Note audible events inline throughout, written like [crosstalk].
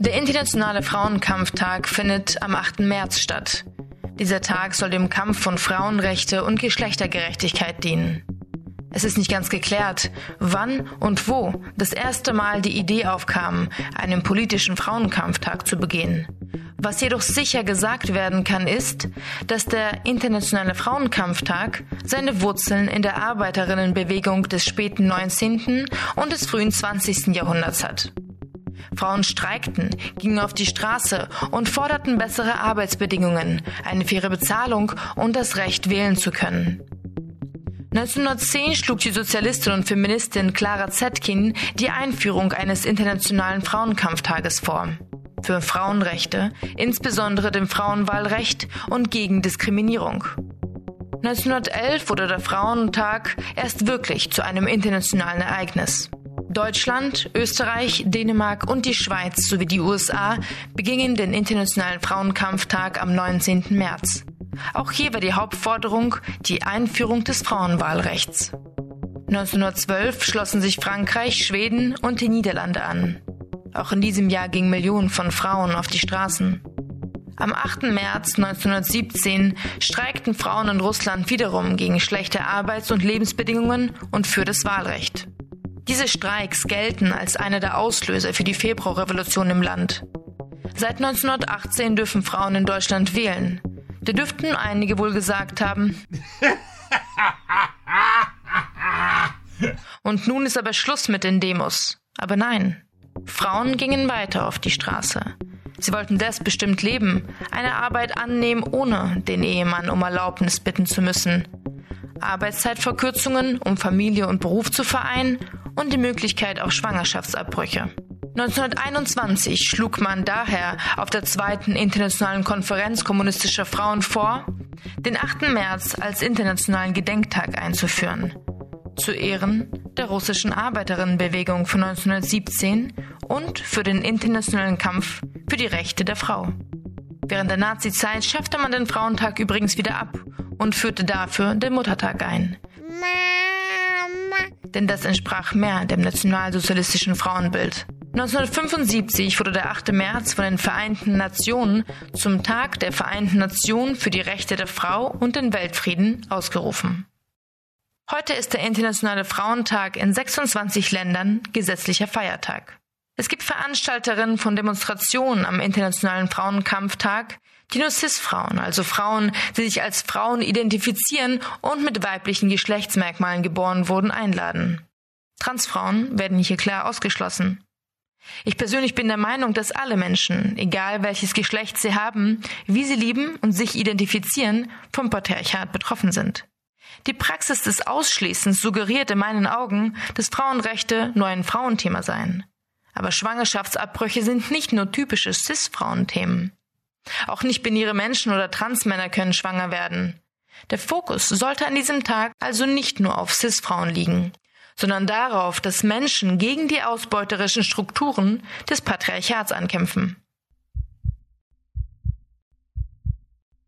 Der Internationale Frauenkampftag findet am 8. März statt. Dieser Tag soll dem Kampf von Frauenrechte und Geschlechtergerechtigkeit dienen. Es ist nicht ganz geklärt, wann und wo das erste Mal die Idee aufkam, einen politischen Frauenkampftag zu begehen. Was jedoch sicher gesagt werden kann, ist, dass der Internationale Frauenkampftag seine Wurzeln in der Arbeiterinnenbewegung des späten 19. und des frühen 20. Jahrhunderts hat. Frauen streikten, gingen auf die Straße und forderten bessere Arbeitsbedingungen, eine faire Bezahlung und das Recht wählen zu können. 1910 schlug die Sozialistin und Feministin Clara Zetkin die Einführung eines internationalen Frauenkampftages vor. Für Frauenrechte, insbesondere dem Frauenwahlrecht und gegen Diskriminierung. 1911 wurde der Frauentag erst wirklich zu einem internationalen Ereignis. Deutschland, Österreich, Dänemark und die Schweiz sowie die USA begingen den Internationalen Frauenkampftag am 19. März. Auch hier war die Hauptforderung die Einführung des Frauenwahlrechts. 1912 schlossen sich Frankreich, Schweden und die Niederlande an. Auch in diesem Jahr gingen Millionen von Frauen auf die Straßen. Am 8. März 1917 streikten Frauen in Russland wiederum gegen schlechte Arbeits- und Lebensbedingungen und für das Wahlrecht. Diese Streiks gelten als einer der Auslöser für die Februarrevolution im Land. Seit 1918 dürfen Frauen in Deutschland wählen. Da dürften einige wohl gesagt haben. [laughs] Und nun ist aber Schluss mit den Demos. Aber nein, Frauen gingen weiter auf die Straße. Sie wollten selbstbestimmt leben, eine Arbeit annehmen, ohne den Ehemann um Erlaubnis bitten zu müssen. Arbeitszeitverkürzungen, um Familie und Beruf zu vereinen und die Möglichkeit auf Schwangerschaftsabbrüche. 1921 schlug man daher auf der zweiten internationalen Konferenz kommunistischer Frauen vor, den 8. März als internationalen Gedenktag einzuführen. Zu Ehren der russischen Arbeiterinnenbewegung von 1917 und für den internationalen Kampf für die Rechte der Frau. Während der Nazizeit schaffte man den Frauentag übrigens wieder ab und führte dafür den Muttertag ein. Denn das entsprach mehr dem nationalsozialistischen Frauenbild. 1975 wurde der 8. März von den Vereinten Nationen zum Tag der Vereinten Nationen für die Rechte der Frau und den Weltfrieden ausgerufen. Heute ist der Internationale Frauentag in 26 Ländern gesetzlicher Feiertag. Es gibt Veranstalterinnen von Demonstrationen am Internationalen Frauenkampftag, CIS-Frauen, also Frauen, die sich als Frauen identifizieren und mit weiblichen Geschlechtsmerkmalen geboren wurden, einladen. Transfrauen werden hier klar ausgeschlossen. Ich persönlich bin der Meinung, dass alle Menschen, egal welches Geschlecht sie haben, wie sie lieben und sich identifizieren, vom Patriarchat betroffen sind. Die Praxis des Ausschließens suggeriert in meinen Augen, dass Frauenrechte nur ein Frauenthema seien. Aber Schwangerschaftsabbrüche sind nicht nur typische Cis-Frauenthemen. Auch nicht-binäre Menschen oder Transmänner können schwanger werden. Der Fokus sollte an diesem Tag also nicht nur auf Cis-Frauen liegen, sondern darauf, dass Menschen gegen die ausbeuterischen Strukturen des Patriarchats ankämpfen.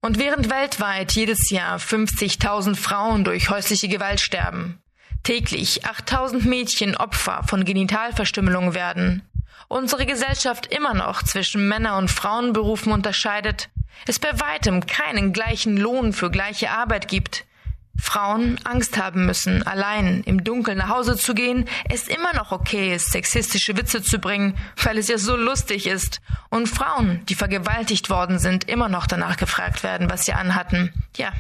Und während weltweit jedes Jahr 50.000 Frauen durch häusliche Gewalt sterben, täglich 8.000 Mädchen Opfer von Genitalverstümmelung werden, unsere Gesellschaft immer noch zwischen Männer- und Frauenberufen unterscheidet, es bei weitem keinen gleichen Lohn für gleiche Arbeit gibt, Frauen Angst haben müssen, allein im Dunkeln nach Hause zu gehen, es immer noch okay ist, sexistische Witze zu bringen, weil es ja so lustig ist. Und Frauen, die vergewaltigt worden sind, immer noch danach gefragt werden, was sie anhatten. Ja.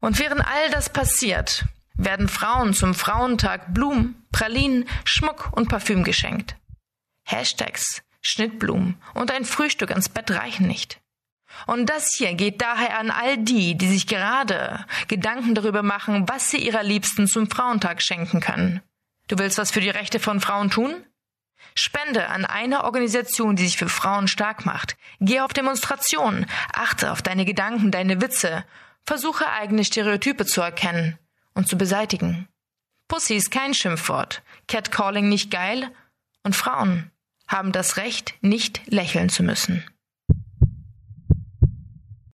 Und während all das passiert, werden Frauen zum Frauentag Blumen, Pralinen, Schmuck und Parfüm geschenkt. Hashtags, Schnittblumen und ein Frühstück ans Bett reichen nicht. Und das hier geht daher an all die, die sich gerade Gedanken darüber machen, was sie ihrer Liebsten zum Frauentag schenken können. Du willst was für die Rechte von Frauen tun? Spende an eine Organisation, die sich für Frauen stark macht. Geh auf Demonstrationen, achte auf deine Gedanken, deine Witze, versuche eigene Stereotype zu erkennen und zu beseitigen. Pussy ist kein Schimpfwort, Catcalling nicht geil und Frauen haben das Recht, nicht lächeln zu müssen.